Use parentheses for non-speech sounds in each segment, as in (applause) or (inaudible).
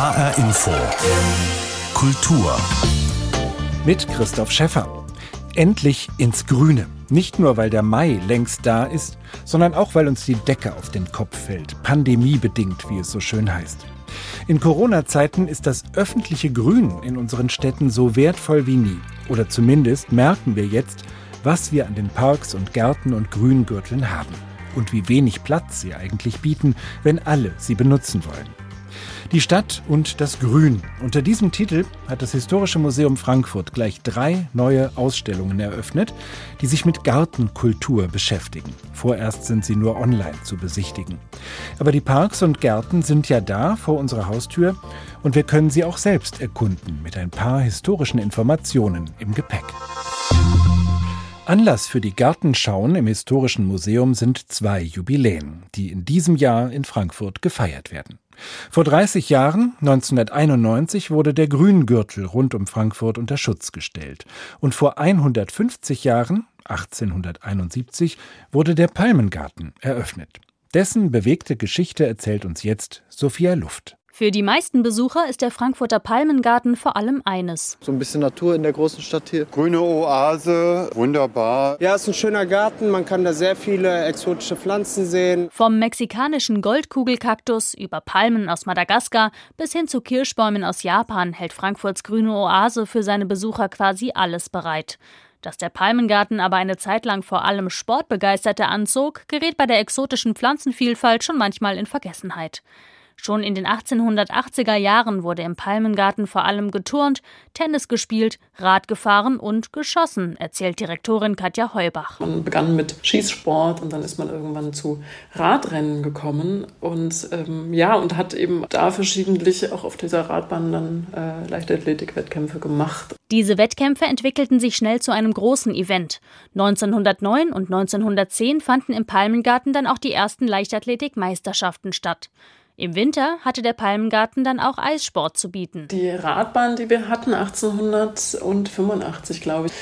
HR Info. Kultur. Mit Christoph Schäffer. Endlich ins Grüne. Nicht nur, weil der Mai längst da ist, sondern auch, weil uns die Decke auf den Kopf fällt. Pandemiebedingt, wie es so schön heißt. In Corona-Zeiten ist das öffentliche Grün in unseren Städten so wertvoll wie nie. Oder zumindest merken wir jetzt, was wir an den Parks und Gärten und Grüngürteln haben. Und wie wenig Platz sie eigentlich bieten, wenn alle sie benutzen wollen. Die Stadt und das Grün. Unter diesem Titel hat das Historische Museum Frankfurt gleich drei neue Ausstellungen eröffnet, die sich mit Gartenkultur beschäftigen. Vorerst sind sie nur online zu besichtigen. Aber die Parks und Gärten sind ja da vor unserer Haustür und wir können sie auch selbst erkunden mit ein paar historischen Informationen im Gepäck. Anlass für die Gartenschauen im Historischen Museum sind zwei Jubiläen, die in diesem Jahr in Frankfurt gefeiert werden. Vor 30 Jahren, 1991, wurde der Grüngürtel rund um Frankfurt unter Schutz gestellt. Und vor 150 Jahren, 1871, wurde der Palmengarten eröffnet. Dessen bewegte Geschichte erzählt uns jetzt Sophia Luft. Für die meisten Besucher ist der Frankfurter Palmengarten vor allem eines. So ein bisschen Natur in der großen Stadt hier. Grüne Oase, wunderbar. Ja, es ist ein schöner Garten, man kann da sehr viele exotische Pflanzen sehen. Vom mexikanischen Goldkugelkaktus über Palmen aus Madagaskar bis hin zu Kirschbäumen aus Japan hält Frankfurts grüne Oase für seine Besucher quasi alles bereit. Dass der Palmengarten aber eine Zeit lang vor allem Sportbegeisterte anzog, gerät bei der exotischen Pflanzenvielfalt schon manchmal in Vergessenheit. Schon in den 1880er Jahren wurde im Palmengarten vor allem geturnt, Tennis gespielt, Rad gefahren und geschossen, erzählt Direktorin Katja Heubach. Man begann mit Schießsport und dann ist man irgendwann zu Radrennen gekommen und ähm, ja, und hat eben da verschiedentlich auch auf dieser Radbahn dann äh, Leichtathletik-Wettkämpfe gemacht. Diese Wettkämpfe entwickelten sich schnell zu einem großen Event. 1909 und 1910 fanden im Palmengarten dann auch die ersten Leichtathletik-Meisterschaften statt. Im Winter hatte der Palmengarten dann auch Eissport zu bieten. Die Radbahn, die wir hatten, 1885, glaube ich,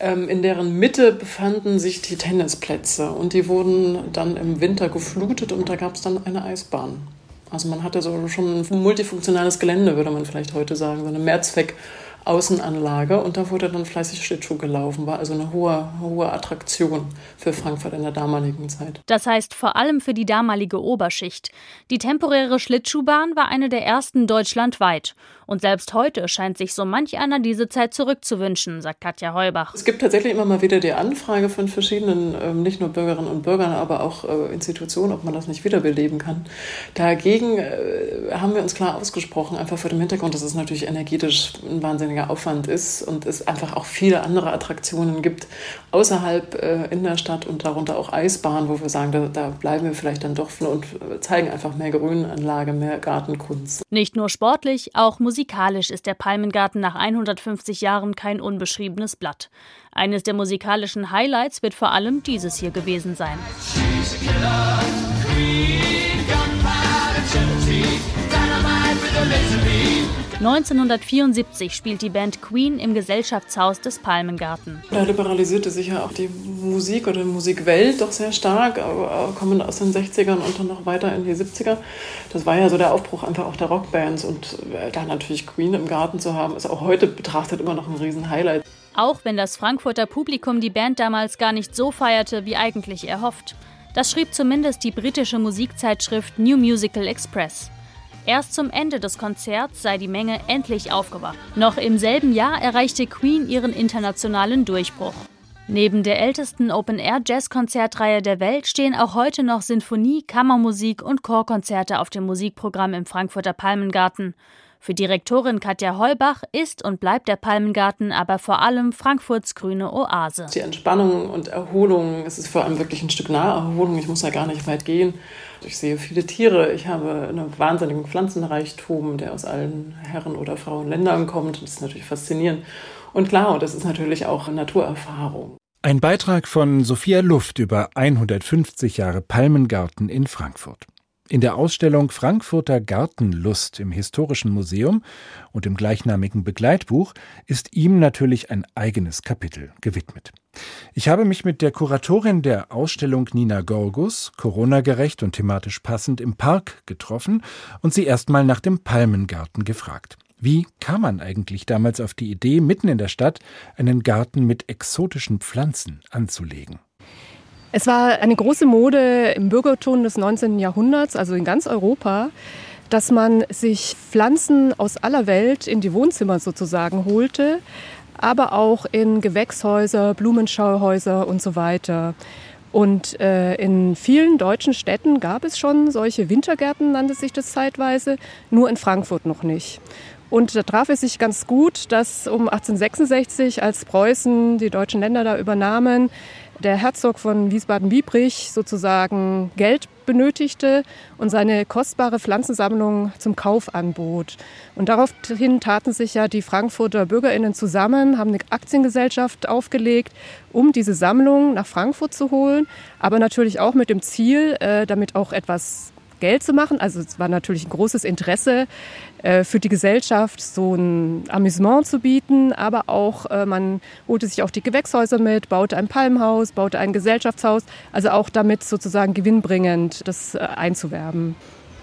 ähm, in deren Mitte befanden sich die Tennisplätze und die wurden dann im Winter geflutet und da gab es dann eine Eisbahn. Also man hatte so schon ein multifunktionales Gelände, würde man vielleicht heute sagen, so eine Mehrzweck- Außenanlage und da wurde dann fleißig Schlittschuh gelaufen. War also eine hohe, hohe Attraktion für Frankfurt in der damaligen Zeit. Das heißt vor allem für die damalige Oberschicht. Die temporäre Schlittschuhbahn war eine der ersten deutschlandweit. Und selbst heute scheint sich so manch einer diese Zeit zurückzuwünschen, sagt Katja Heubach. Es gibt tatsächlich immer mal wieder die Anfrage von verschiedenen, ähm, nicht nur Bürgerinnen und Bürgern, aber auch äh, Institutionen, ob man das nicht wiederbeleben kann. Dagegen äh, haben wir uns klar ausgesprochen, einfach vor dem Hintergrund, dass es natürlich energetisch ein wahnsinniger Aufwand ist und es einfach auch viele andere Attraktionen gibt außerhalb äh, in der Stadt und darunter auch Eisbahnen, wo wir sagen, da, da bleiben wir vielleicht dann doch und zeigen einfach mehr Grünanlage, mehr Gartenkunst. Nicht nur sportlich, auch musikalisch ist der Palmengarten nach 150 Jahren kein unbeschriebenes Blatt. Eines der musikalischen Highlights wird vor allem dieses hier gewesen sein. 1974 spielt die Band Queen im Gesellschaftshaus des Palmengarten. Da liberalisierte sich ja auch die Musik oder die Musikwelt doch sehr stark, kommend aus den 60ern und dann noch weiter in die 70er. Das war ja so der Aufbruch einfach auch der Rockbands und äh, da natürlich Queen im Garten zu haben, ist auch heute betrachtet immer noch ein Riesenhighlight. Auch wenn das Frankfurter Publikum die Band damals gar nicht so feierte, wie eigentlich erhofft. Das schrieb zumindest die britische Musikzeitschrift New Musical Express. Erst zum Ende des Konzerts sei die Menge endlich aufgewacht. Noch im selben Jahr erreichte Queen ihren internationalen Durchbruch. Neben der ältesten Open-Air-Jazz-Konzertreihe der Welt stehen auch heute noch Sinfonie, Kammermusik und Chorkonzerte auf dem Musikprogramm im Frankfurter Palmengarten. Für Direktorin Katja Heubach ist und bleibt der Palmengarten aber vor allem Frankfurts grüne Oase. Die Entspannung und Erholung, es ist vor allem wirklich ein Stück Naherholung. Ich muss ja gar nicht weit gehen. Ich sehe viele Tiere. Ich habe einen wahnsinnigen Pflanzenreichtum, der aus allen Herren- oder Frauenländern kommt. Das ist natürlich faszinierend. Und klar, und das ist natürlich auch Naturerfahrung. Ein Beitrag von Sophia Luft über 150 Jahre Palmengarten in Frankfurt. In der Ausstellung Frankfurter Gartenlust im Historischen Museum und im gleichnamigen Begleitbuch ist ihm natürlich ein eigenes Kapitel gewidmet. Ich habe mich mit der Kuratorin der Ausstellung Nina Gorgus, Corona-gerecht und thematisch passend, im Park getroffen und sie erstmal nach dem Palmengarten gefragt. Wie kam man eigentlich damals auf die Idee, mitten in der Stadt einen Garten mit exotischen Pflanzen anzulegen? Es war eine große Mode im Bürgerton des 19. Jahrhunderts, also in ganz Europa, dass man sich Pflanzen aus aller Welt in die Wohnzimmer sozusagen holte, aber auch in Gewächshäuser, Blumenschauhäuser und so weiter. Und äh, in vielen deutschen Städten gab es schon solche Wintergärten, nannte sich das zeitweise, nur in Frankfurt noch nicht. Und da traf es sich ganz gut, dass um 1866, als Preußen die deutschen Länder da übernahmen, der Herzog von Wiesbaden-Biebrich sozusagen Geld benötigte und seine kostbare Pflanzensammlung zum Kauf anbot. Und daraufhin taten sich ja die Frankfurter Bürgerinnen zusammen, haben eine Aktiengesellschaft aufgelegt, um diese Sammlung nach Frankfurt zu holen, aber natürlich auch mit dem Ziel, äh, damit auch etwas Geld zu machen. Also es war natürlich ein großes Interesse äh, für die Gesellschaft, so ein Amüsement zu bieten, aber auch äh, man holte sich auch die Gewächshäuser mit, baute ein Palmhaus, baute ein Gesellschaftshaus, also auch damit sozusagen gewinnbringend das äh, einzuwerben.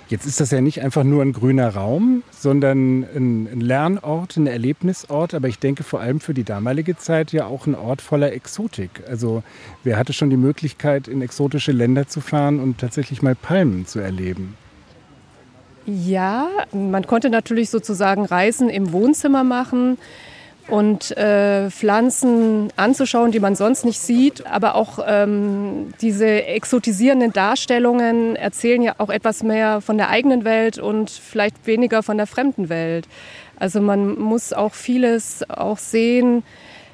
Jetzt ist das ja nicht einfach nur ein grüner Raum, sondern ein Lernort, ein Erlebnisort, aber ich denke vor allem für die damalige Zeit ja auch ein Ort voller Exotik. Also wer hatte schon die Möglichkeit, in exotische Länder zu fahren und tatsächlich mal Palmen zu erleben? Ja, man konnte natürlich sozusagen Reisen im Wohnzimmer machen und äh, Pflanzen anzuschauen, die man sonst nicht sieht. Aber auch ähm, diese exotisierenden Darstellungen erzählen ja auch etwas mehr von der eigenen Welt und vielleicht weniger von der fremden Welt. Also man muss auch vieles auch sehen,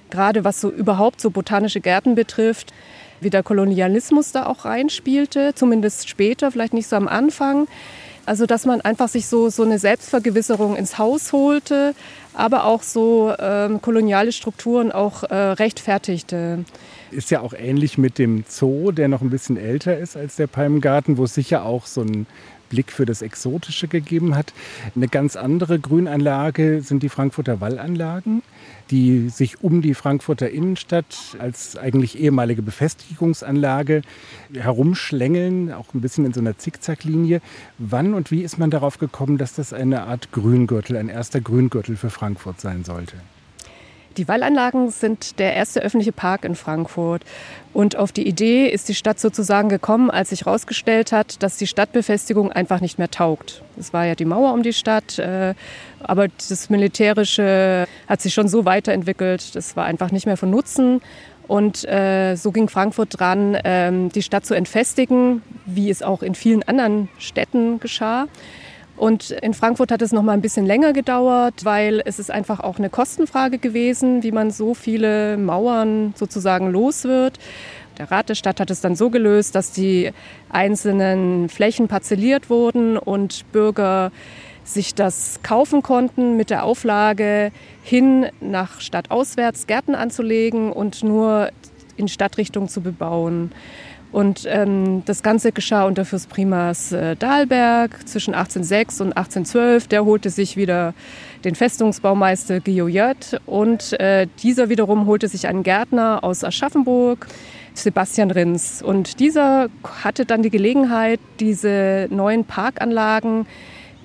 gerade was so überhaupt so botanische Gärten betrifft, wie der Kolonialismus da auch reinspielte, zumindest später, vielleicht nicht so am Anfang. Also dass man einfach sich so, so eine Selbstvergewisserung ins Haus holte, aber auch so ähm, koloniale Strukturen auch äh, rechtfertigte. Ist ja auch ähnlich mit dem Zoo, der noch ein bisschen älter ist als der Palmgarten, wo es sicher auch so ein Blick für das Exotische gegeben hat. Eine ganz andere Grünanlage sind die Frankfurter Wallanlagen die sich um die Frankfurter Innenstadt als eigentlich ehemalige Befestigungsanlage herumschlängeln, auch ein bisschen in so einer Zickzacklinie. Wann und wie ist man darauf gekommen, dass das eine Art Grüngürtel, ein erster Grüngürtel für Frankfurt sein sollte? Die Wallanlagen sind der erste öffentliche Park in Frankfurt. Und auf die Idee ist die Stadt sozusagen gekommen, als sich herausgestellt hat, dass die Stadtbefestigung einfach nicht mehr taugt. Es war ja die Mauer um die Stadt, äh, aber das Militärische hat sich schon so weiterentwickelt, das war einfach nicht mehr von Nutzen. Und äh, so ging Frankfurt dran, ähm, die Stadt zu entfestigen, wie es auch in vielen anderen Städten geschah. Und in Frankfurt hat es noch mal ein bisschen länger gedauert, weil es ist einfach auch eine Kostenfrage gewesen, wie man so viele Mauern sozusagen los wird. Der Rat der Stadt hat es dann so gelöst, dass die einzelnen Flächen parzelliert wurden und Bürger sich das kaufen konnten mit der Auflage, hin nach stadtauswärts Gärten anzulegen und nur in Stadtrichtung zu bebauen. Und ähm, das Ganze geschah unter Fürst Primas äh, Dahlberg zwischen 1806 und 1812. Der holte sich wieder den Festungsbaumeister Guillot und äh, dieser wiederum holte sich einen Gärtner aus Aschaffenburg, Sebastian Rins. Und dieser hatte dann die Gelegenheit, diese neuen Parkanlagen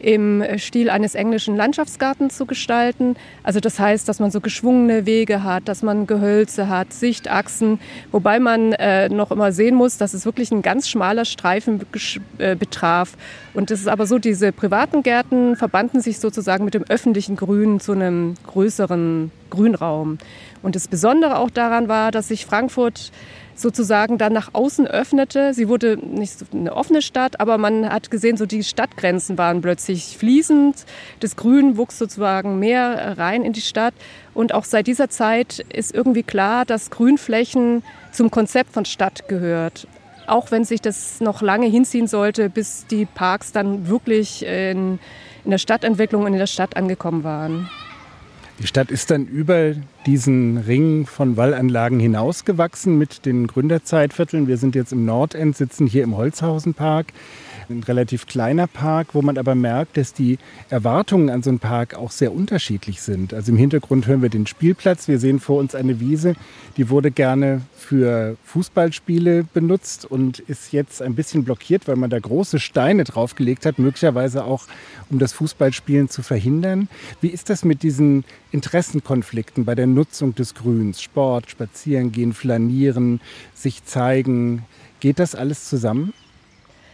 im Stil eines englischen Landschaftsgartens zu gestalten. Also das heißt, dass man so geschwungene Wege hat, dass man Gehölze hat, Sichtachsen, wobei man äh, noch immer sehen muss, dass es wirklich ein ganz schmaler Streifen äh, betraf. Und es ist aber so, diese privaten Gärten verbanden sich sozusagen mit dem öffentlichen Grün zu einem größeren Grünraum. Und das Besondere auch daran war, dass sich Frankfurt sozusagen dann nach außen öffnete. Sie wurde nicht so eine offene Stadt, aber man hat gesehen, so die Stadtgrenzen waren plötzlich fließend. Das Grün wuchs sozusagen mehr rein in die Stadt. Und auch seit dieser Zeit ist irgendwie klar, dass Grünflächen zum Konzept von Stadt gehört. Auch wenn sich das noch lange hinziehen sollte, bis die Parks dann wirklich in, in der Stadtentwicklung und in der Stadt angekommen waren. Die Stadt ist dann über diesen Ring von Wallanlagen hinausgewachsen mit den Gründerzeitvierteln. Wir sind jetzt im Nordend, sitzen hier im Holzhausenpark. Ein relativ kleiner Park, wo man aber merkt, dass die Erwartungen an so einen Park auch sehr unterschiedlich sind. Also im Hintergrund hören wir den Spielplatz. Wir sehen vor uns eine Wiese, die wurde gerne für Fußballspiele benutzt und ist jetzt ein bisschen blockiert, weil man da große Steine draufgelegt hat, möglicherweise auch um das Fußballspielen zu verhindern. Wie ist das mit diesen Interessenkonflikten bei der Nutzung des Grüns? Sport, Spazierengehen, Flanieren, sich zeigen. Geht das alles zusammen?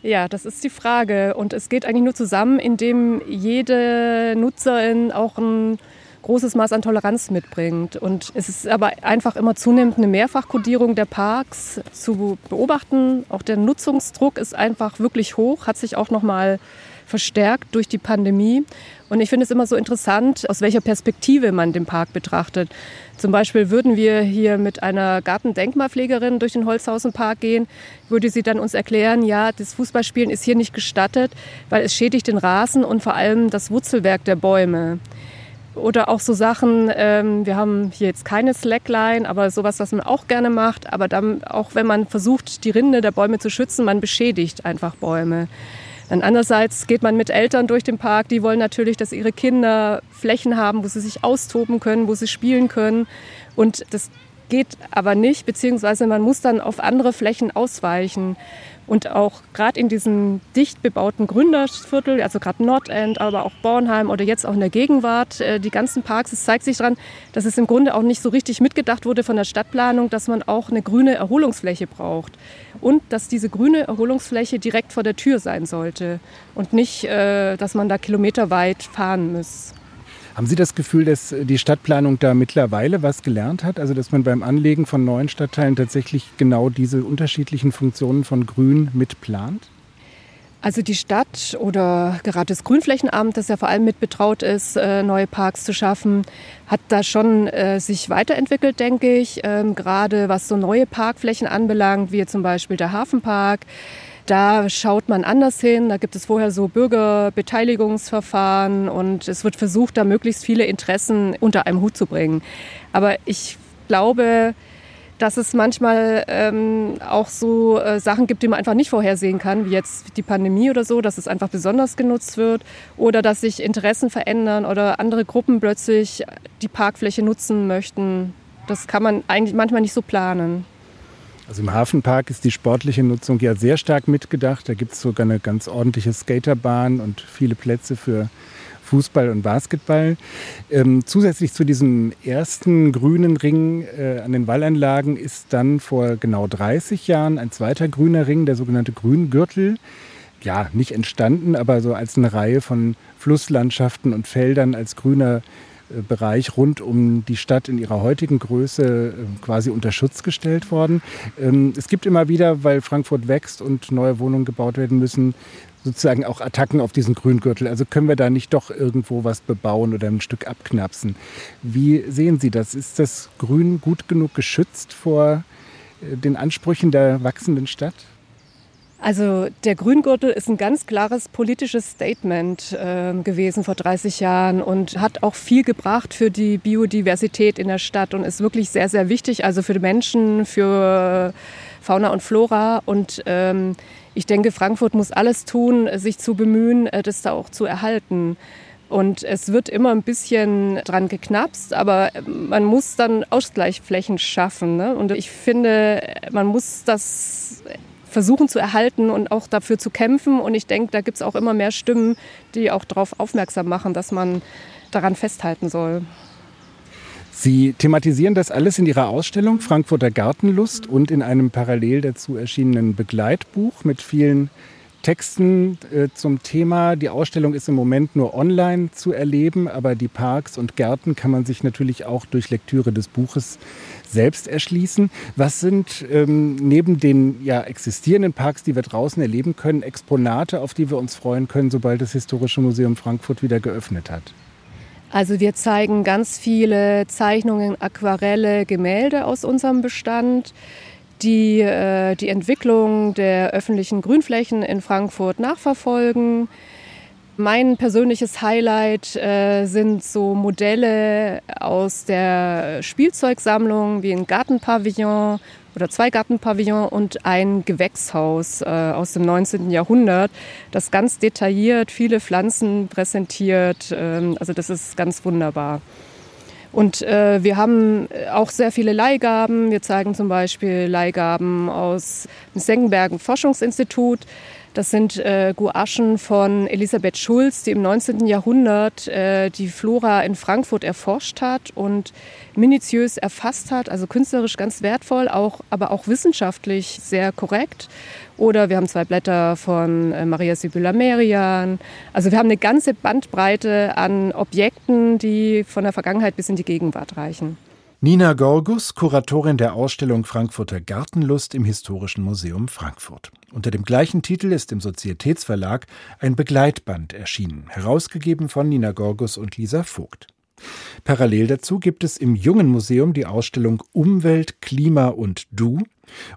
Ja, das ist die Frage. Und es geht eigentlich nur zusammen, indem jede Nutzerin auch ein großes Maß an Toleranz mitbringt. Und es ist aber einfach immer zunehmend eine Mehrfachkodierung der Parks zu beobachten. Auch der Nutzungsdruck ist einfach wirklich hoch, hat sich auch noch mal verstärkt durch die Pandemie. Und ich finde es immer so interessant, aus welcher Perspektive man den Park betrachtet. Zum Beispiel würden wir hier mit einer Gartendenkmalpflegerin durch den Holzhausenpark gehen, würde sie dann uns erklären, ja, das Fußballspielen ist hier nicht gestattet, weil es schädigt den Rasen und vor allem das Wurzelwerk der Bäume. Oder auch so Sachen, ähm, wir haben hier jetzt keine Slackline, aber sowas, was man auch gerne macht. Aber dann, auch wenn man versucht, die Rinde der Bäume zu schützen, man beschädigt einfach Bäume. Dann andererseits geht man mit Eltern durch den Park, die wollen natürlich, dass ihre Kinder Flächen haben, wo sie sich austoben können, wo sie spielen können. Und das geht aber nicht, beziehungsweise man muss dann auf andere Flächen ausweichen. Und auch gerade in diesem dicht bebauten Gründerviertel, also gerade Nordend, aber auch Bornheim oder jetzt auch in der Gegenwart, äh, die ganzen Parks, es zeigt sich daran, dass es im Grunde auch nicht so richtig mitgedacht wurde von der Stadtplanung, dass man auch eine grüne Erholungsfläche braucht. Und dass diese grüne Erholungsfläche direkt vor der Tür sein sollte und nicht, äh, dass man da kilometerweit fahren muss. Haben Sie das Gefühl, dass die Stadtplanung da mittlerweile was gelernt hat? Also dass man beim Anlegen von neuen Stadtteilen tatsächlich genau diese unterschiedlichen Funktionen von Grün mitplant? Also die Stadt oder gerade das Grünflächenamt, das ja vor allem mit betraut ist, äh, neue Parks zu schaffen, hat da schon äh, sich weiterentwickelt, denke ich. Ähm, gerade was so neue Parkflächen anbelangt, wie zum Beispiel der Hafenpark. Da schaut man anders hin. Da gibt es vorher so Bürgerbeteiligungsverfahren und es wird versucht, da möglichst viele Interessen unter einem Hut zu bringen. Aber ich glaube, dass es manchmal ähm, auch so äh, Sachen gibt, die man einfach nicht vorhersehen kann, wie jetzt die Pandemie oder so, dass es einfach besonders genutzt wird oder dass sich Interessen verändern oder andere Gruppen plötzlich die Parkfläche nutzen möchten. Das kann man eigentlich manchmal nicht so planen. Also im Hafenpark ist die sportliche Nutzung ja sehr stark mitgedacht. Da gibt es sogar eine ganz ordentliche Skaterbahn und viele Plätze für Fußball und Basketball. Ähm, zusätzlich zu diesem ersten grünen Ring äh, an den Wallanlagen ist dann vor genau 30 Jahren ein zweiter grüner Ring, der sogenannte Grüngürtel, ja, nicht entstanden, aber so als eine Reihe von Flusslandschaften und Feldern als grüner Bereich rund um die Stadt in ihrer heutigen Größe äh, quasi unter Schutz gestellt worden. Ähm, es gibt immer wieder, weil Frankfurt wächst und neue Wohnungen gebaut werden müssen, sozusagen auch Attacken auf diesen Grüngürtel. Also können wir da nicht doch irgendwo was bebauen oder ein Stück abknapsen. Wie sehen Sie das? Ist das Grün gut genug geschützt vor äh, den Ansprüchen der wachsenden Stadt? Also der Grüngürtel ist ein ganz klares politisches Statement äh, gewesen vor 30 Jahren und hat auch viel gebracht für die Biodiversität in der Stadt und ist wirklich sehr, sehr wichtig, also für die Menschen, für Fauna und Flora. Und ähm, ich denke, Frankfurt muss alles tun, sich zu bemühen, äh, das da auch zu erhalten. Und es wird immer ein bisschen dran geknapst, aber man muss dann Ausgleichsflächen schaffen. Ne? Und ich finde, man muss das versuchen zu erhalten und auch dafür zu kämpfen. Und ich denke, da gibt es auch immer mehr Stimmen, die auch darauf aufmerksam machen, dass man daran festhalten soll. Sie thematisieren das alles in Ihrer Ausstellung Frankfurter Gartenlust und in einem parallel dazu erschienenen Begleitbuch mit vielen Texten äh, zum Thema. Die Ausstellung ist im Moment nur online zu erleben, aber die Parks und Gärten kann man sich natürlich auch durch Lektüre des Buches selbst erschließen. Was sind ähm, neben den ja, existierenden Parks, die wir draußen erleben können, Exponate, auf die wir uns freuen können, sobald das Historische Museum Frankfurt wieder geöffnet hat? Also wir zeigen ganz viele Zeichnungen, Aquarelle, Gemälde aus unserem Bestand die äh, die Entwicklung der öffentlichen Grünflächen in Frankfurt nachverfolgen. Mein persönliches Highlight äh, sind so Modelle aus der Spielzeugsammlung wie ein Gartenpavillon oder zwei Gartenpavillons und ein Gewächshaus äh, aus dem 19. Jahrhundert, das ganz detailliert viele Pflanzen präsentiert. Ähm, also das ist ganz wunderbar. Und äh, wir haben auch sehr viele Leihgaben. Wir zeigen zum Beispiel Leihgaben aus dem Senckenbergen Forschungsinstitut. Das sind äh, Gouachen von Elisabeth Schulz, die im 19. Jahrhundert äh, die Flora in Frankfurt erforscht hat und minutiös erfasst hat, also künstlerisch ganz wertvoll, auch, aber auch wissenschaftlich sehr korrekt. Oder wir haben zwei Blätter von äh, Maria Sibylla Merian. Also wir haben eine ganze Bandbreite an Objekten, die von der Vergangenheit bis in die Gegenwart reichen. Nina Gorgus, Kuratorin der Ausstellung Frankfurter Gartenlust im Historischen Museum Frankfurt. Unter dem gleichen Titel ist im Sozietätsverlag ein Begleitband erschienen, herausgegeben von Nina Gorgus und Lisa Vogt. Parallel dazu gibt es im Jungen Museum die Ausstellung Umwelt, Klima und Du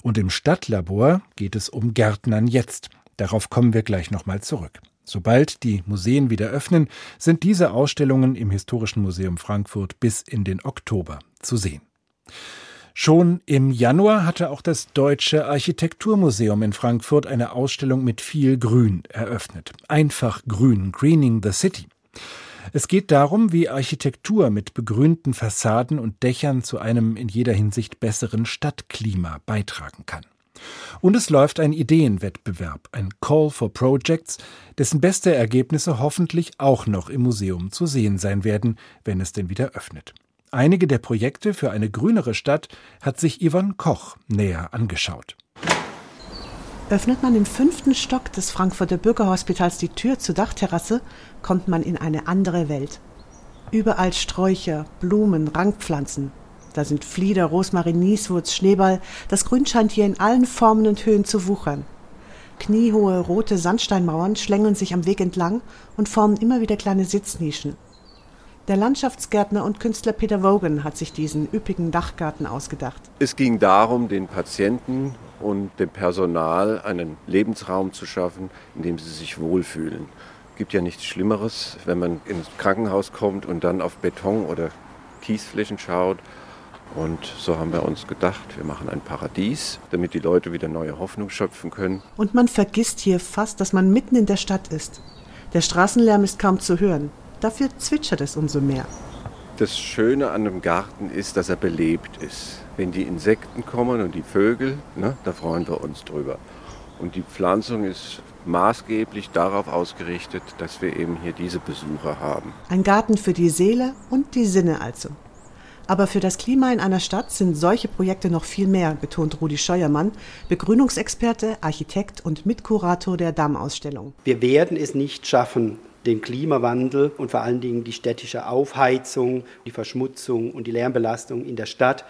und im Stadtlabor geht es um Gärtnern jetzt. Darauf kommen wir gleich nochmal zurück. Sobald die Museen wieder öffnen, sind diese Ausstellungen im Historischen Museum Frankfurt bis in den Oktober zu sehen. Schon im Januar hatte auch das Deutsche Architekturmuseum in Frankfurt eine Ausstellung mit viel Grün eröffnet. Einfach Grün, Greening the City. Es geht darum, wie Architektur mit begrünten Fassaden und Dächern zu einem in jeder Hinsicht besseren Stadtklima beitragen kann. Und es läuft ein Ideenwettbewerb, ein Call for Projects, dessen beste Ergebnisse hoffentlich auch noch im Museum zu sehen sein werden, wenn es denn wieder öffnet. Einige der Projekte für eine grünere Stadt hat sich Yvonne Koch näher angeschaut. Öffnet man im fünften Stock des Frankfurter Bürgerhospitals die Tür zur Dachterrasse, kommt man in eine andere Welt. Überall Sträucher, Blumen, Rankpflanzen, da sind Flieder, Rosmarin, Nieswurz, Schneeball. Das Grün scheint hier in allen Formen und Höhen zu wuchern. Kniehohe rote Sandsteinmauern schlängeln sich am Weg entlang und formen immer wieder kleine Sitznischen. Der Landschaftsgärtner und Künstler Peter Wogan hat sich diesen üppigen Dachgarten ausgedacht. Es ging darum, den Patienten und dem Personal einen Lebensraum zu schaffen, in dem sie sich wohlfühlen. Es gibt ja nichts Schlimmeres, wenn man ins Krankenhaus kommt und dann auf Beton oder Kiesflächen schaut und so haben wir uns gedacht, wir machen ein Paradies, damit die Leute wieder neue Hoffnung schöpfen können. Und man vergisst hier fast, dass man mitten in der Stadt ist. Der Straßenlärm ist kaum zu hören. Dafür zwitschert es umso mehr. Das Schöne an dem Garten ist, dass er belebt ist. Wenn die Insekten kommen und die Vögel, ne, da freuen wir uns drüber. Und die Pflanzung ist maßgeblich darauf ausgerichtet, dass wir eben hier diese Besucher haben. Ein Garten für die Seele und die Sinne also. Aber für das Klima in einer Stadt sind solche Projekte noch viel mehr, betont Rudi Scheuermann, Begrünungsexperte, Architekt und Mitkurator der Dammausstellung. Wir werden es nicht schaffen, den Klimawandel und vor allen Dingen die städtische Aufheizung, die Verschmutzung und die Lärmbelastung in der Stadt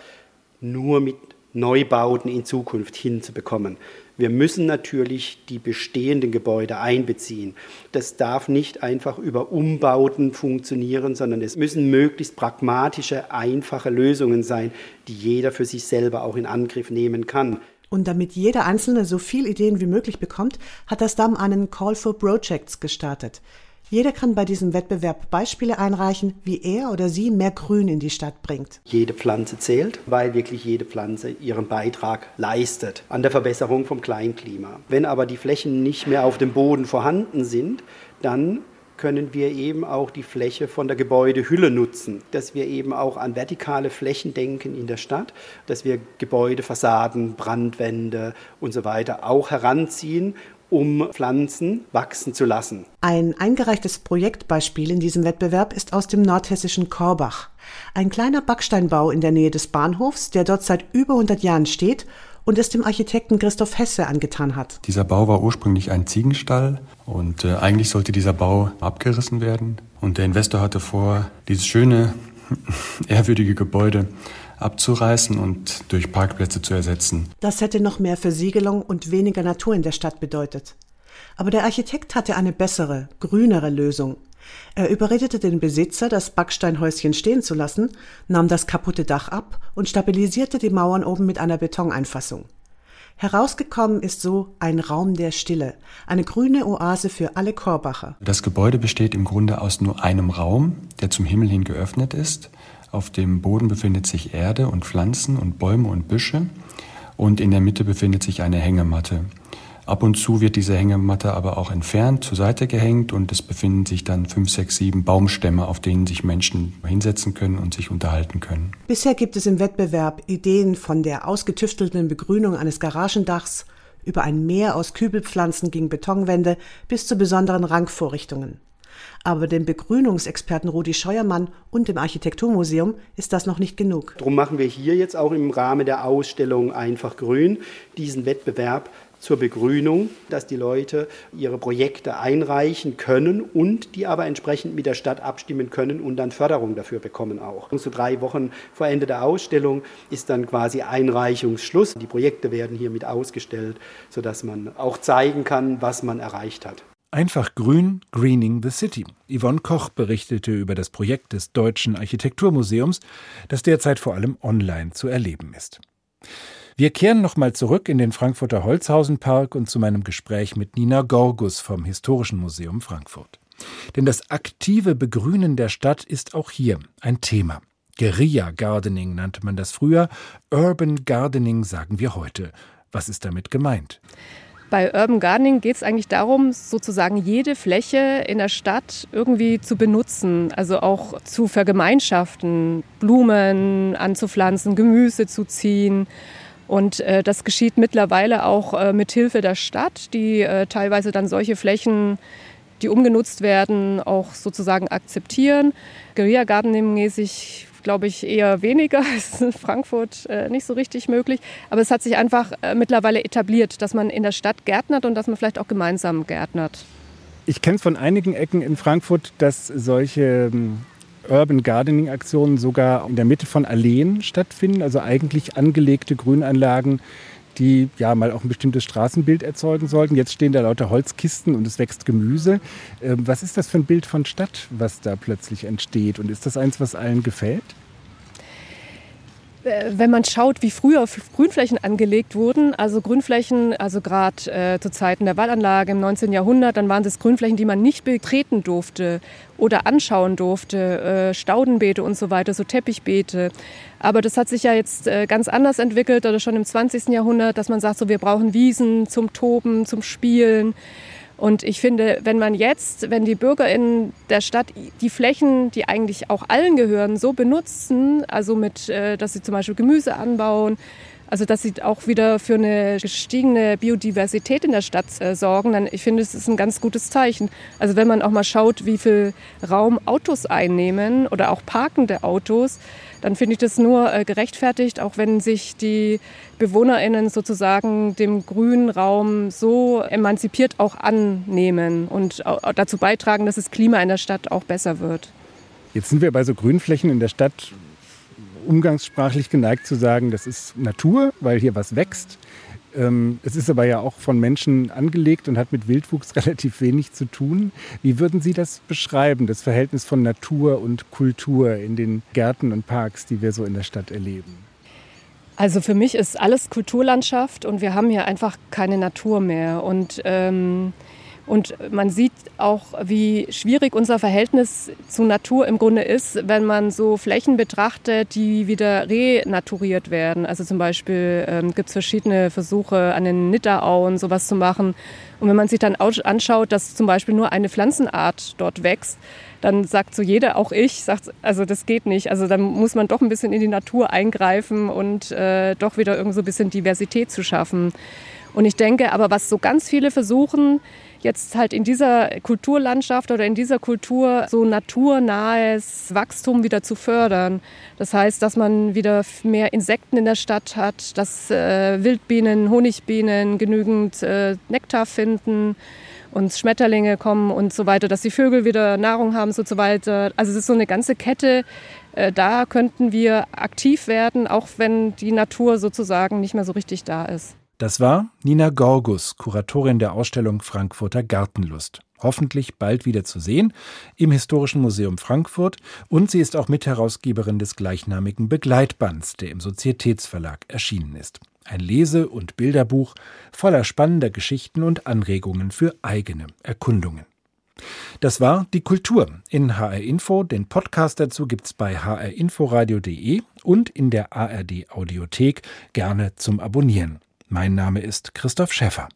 nur mit Neubauten in Zukunft hinzubekommen. Wir müssen natürlich die bestehenden Gebäude einbeziehen. Das darf nicht einfach über Umbauten funktionieren, sondern es müssen möglichst pragmatische, einfache Lösungen sein, die jeder für sich selber auch in Angriff nehmen kann. Und damit jeder Einzelne so viele Ideen wie möglich bekommt, hat das DAM einen Call for Projects gestartet. Jeder kann bei diesem Wettbewerb Beispiele einreichen, wie er oder sie mehr Grün in die Stadt bringt. Jede Pflanze zählt, weil wirklich jede Pflanze ihren Beitrag leistet an der Verbesserung vom Kleinklima. Wenn aber die Flächen nicht mehr auf dem Boden vorhanden sind, dann können wir eben auch die Fläche von der Gebäudehülle nutzen, dass wir eben auch an vertikale Flächen denken in der Stadt, dass wir Gebäudefassaden, Brandwände und so weiter auch heranziehen um Pflanzen wachsen zu lassen. Ein eingereichtes Projektbeispiel in diesem Wettbewerb ist aus dem nordhessischen Korbach. Ein kleiner Backsteinbau in der Nähe des Bahnhofs, der dort seit über 100 Jahren steht und es dem Architekten Christoph Hesse angetan hat. Dieser Bau war ursprünglich ein Ziegenstall und äh, eigentlich sollte dieser Bau abgerissen werden. Und der Investor hatte vor, dieses schöne, (laughs) ehrwürdige Gebäude abzureißen und durch Parkplätze zu ersetzen. Das hätte noch mehr Versiegelung und weniger Natur in der Stadt bedeutet. Aber der Architekt hatte eine bessere, grünere Lösung. Er überredete den Besitzer, das Backsteinhäuschen stehen zu lassen, nahm das kaputte Dach ab und stabilisierte die Mauern oben mit einer Betoneinfassung. Herausgekommen ist so ein Raum der Stille, eine grüne Oase für alle Korbacher. Das Gebäude besteht im Grunde aus nur einem Raum, der zum Himmel hin geöffnet ist. Auf dem Boden befindet sich Erde und Pflanzen und Bäume und Büsche. und in der Mitte befindet sich eine Hängematte. Ab und zu wird diese Hängematte aber auch entfernt, zur Seite gehängt und es befinden sich dann fünf, sechs, sieben Baumstämme, auf denen sich Menschen hinsetzen können und sich unterhalten können. Bisher gibt es im Wettbewerb Ideen von der ausgetüftelten Begrünung eines Garagendachs über ein Meer aus Kübelpflanzen gegen Betonwände bis zu besonderen Rangvorrichtungen. Aber dem Begrünungsexperten Rudi Scheuermann und dem Architekturmuseum ist das noch nicht genug. Darum machen wir hier jetzt auch im Rahmen der Ausstellung Einfach Grün diesen Wettbewerb zur Begrünung, dass die Leute ihre Projekte einreichen können und die aber entsprechend mit der Stadt abstimmen können und dann Förderung dafür bekommen auch. So drei Wochen vor Ende der Ausstellung ist dann quasi Einreichungsschluss. Die Projekte werden hier mit ausgestellt, sodass man auch zeigen kann, was man erreicht hat. Einfach grün, Greening the City. Yvonne Koch berichtete über das Projekt des Deutschen Architekturmuseums, das derzeit vor allem online zu erleben ist. Wir kehren nochmal zurück in den Frankfurter Holzhausenpark und zu meinem Gespräch mit Nina Gorgus vom Historischen Museum Frankfurt. Denn das aktive Begrünen der Stadt ist auch hier ein Thema. Guerilla Gardening nannte man das früher, Urban Gardening sagen wir heute. Was ist damit gemeint? Bei Urban Gardening geht es eigentlich darum, sozusagen jede Fläche in der Stadt irgendwie zu benutzen, also auch zu vergemeinschaften, Blumen anzupflanzen, Gemüse zu ziehen, und äh, das geschieht mittlerweile auch äh, mit Hilfe der Stadt, die äh, teilweise dann solche Flächen, die umgenutzt werden, auch sozusagen akzeptieren. Guerilla Gardening mäßig glaube ich eher weniger, (laughs) ist in Frankfurt äh, nicht so richtig möglich. Aber es hat sich einfach äh, mittlerweile etabliert, dass man in der Stadt gärtnert und dass man vielleicht auch gemeinsam gärtnert. Ich kenne es von einigen Ecken in Frankfurt, dass solche ähm, Urban Gardening Aktionen sogar in der Mitte von Alleen stattfinden, also eigentlich angelegte Grünanlagen, die ja mal auch ein bestimmtes Straßenbild erzeugen sollten. Jetzt stehen da lauter Holzkisten und es wächst Gemüse. Ähm, was ist das für ein Bild von Stadt, was da plötzlich entsteht? Und ist das eins, was allen gefällt? Äh, wenn man schaut, wie früher Grünflächen angelegt wurden, also Grünflächen, also gerade äh, zu Zeiten der Wallanlage im 19. Jahrhundert, dann waren das Grünflächen, die man nicht betreten durfte oder anschauen durfte, äh, Staudenbeete und so weiter, so Teppichbeete. Aber das hat sich ja jetzt äh, ganz anders entwickelt oder schon im 20. Jahrhundert, dass man sagt, so wir brauchen Wiesen zum Toben, zum Spielen. Und ich finde, wenn man jetzt, wenn die Bürger in der Stadt die Flächen, die eigentlich auch allen gehören, so benutzen, also mit, äh, dass sie zum Beispiel Gemüse anbauen, also dass sie auch wieder für eine gestiegene Biodiversität in der Stadt äh, sorgen, dann ich finde, es ist ein ganz gutes Zeichen. Also wenn man auch mal schaut, wie viel Raum Autos einnehmen oder auch parkende Autos, dann finde ich das nur äh, gerechtfertigt, auch wenn sich die BewohnerInnen sozusagen dem grünen Raum so emanzipiert auch annehmen und dazu beitragen, dass das Klima in der Stadt auch besser wird. Jetzt sind wir bei so Grünflächen in der Stadt umgangssprachlich geneigt zu sagen, das ist Natur, weil hier was wächst. Ähm, es ist aber ja auch von Menschen angelegt und hat mit Wildwuchs (laughs) relativ wenig zu tun. Wie würden Sie das beschreiben, das Verhältnis von Natur und Kultur in den Gärten und Parks, die wir so in der Stadt erleben? Also für mich ist alles Kulturlandschaft und wir haben hier einfach keine Natur mehr. Und ähm, und man sieht auch, wie schwierig unser Verhältnis zur Natur im Grunde ist, wenn man so Flächen betrachtet, die wieder renaturiert werden. Also zum Beispiel ähm, gibt es verschiedene Versuche an den Nitterauen sowas zu machen. Und wenn man sich dann anschaut, dass zum Beispiel nur eine Pflanzenart dort wächst, dann sagt so jeder, auch ich, sagt, also das geht nicht. Also dann muss man doch ein bisschen in die Natur eingreifen und äh, doch wieder irgend so ein bisschen Diversität zu schaffen. Und ich denke aber, was so ganz viele versuchen, jetzt halt in dieser Kulturlandschaft oder in dieser Kultur so naturnahes Wachstum wieder zu fördern. Das heißt, dass man wieder mehr Insekten in der Stadt hat, dass äh, Wildbienen, Honigbienen genügend äh, Nektar finden und Schmetterlinge kommen und so weiter, dass die Vögel wieder Nahrung haben und so weiter. Also es ist so eine ganze Kette. Äh, da könnten wir aktiv werden, auch wenn die Natur sozusagen nicht mehr so richtig da ist. Das war Nina Gorgus, Kuratorin der Ausstellung Frankfurter Gartenlust. Hoffentlich bald wieder zu sehen im Historischen Museum Frankfurt und sie ist auch Mitherausgeberin des gleichnamigen Begleitbands, der im Sozietätsverlag erschienen ist. Ein Lese- und Bilderbuch voller spannender Geschichten und Anregungen für eigene Erkundungen. Das war die Kultur in HR Info. Den Podcast dazu gibt's bei hrinforadio.de und in der ARD Audiothek gerne zum Abonnieren. Mein Name ist Christoph Schäffer.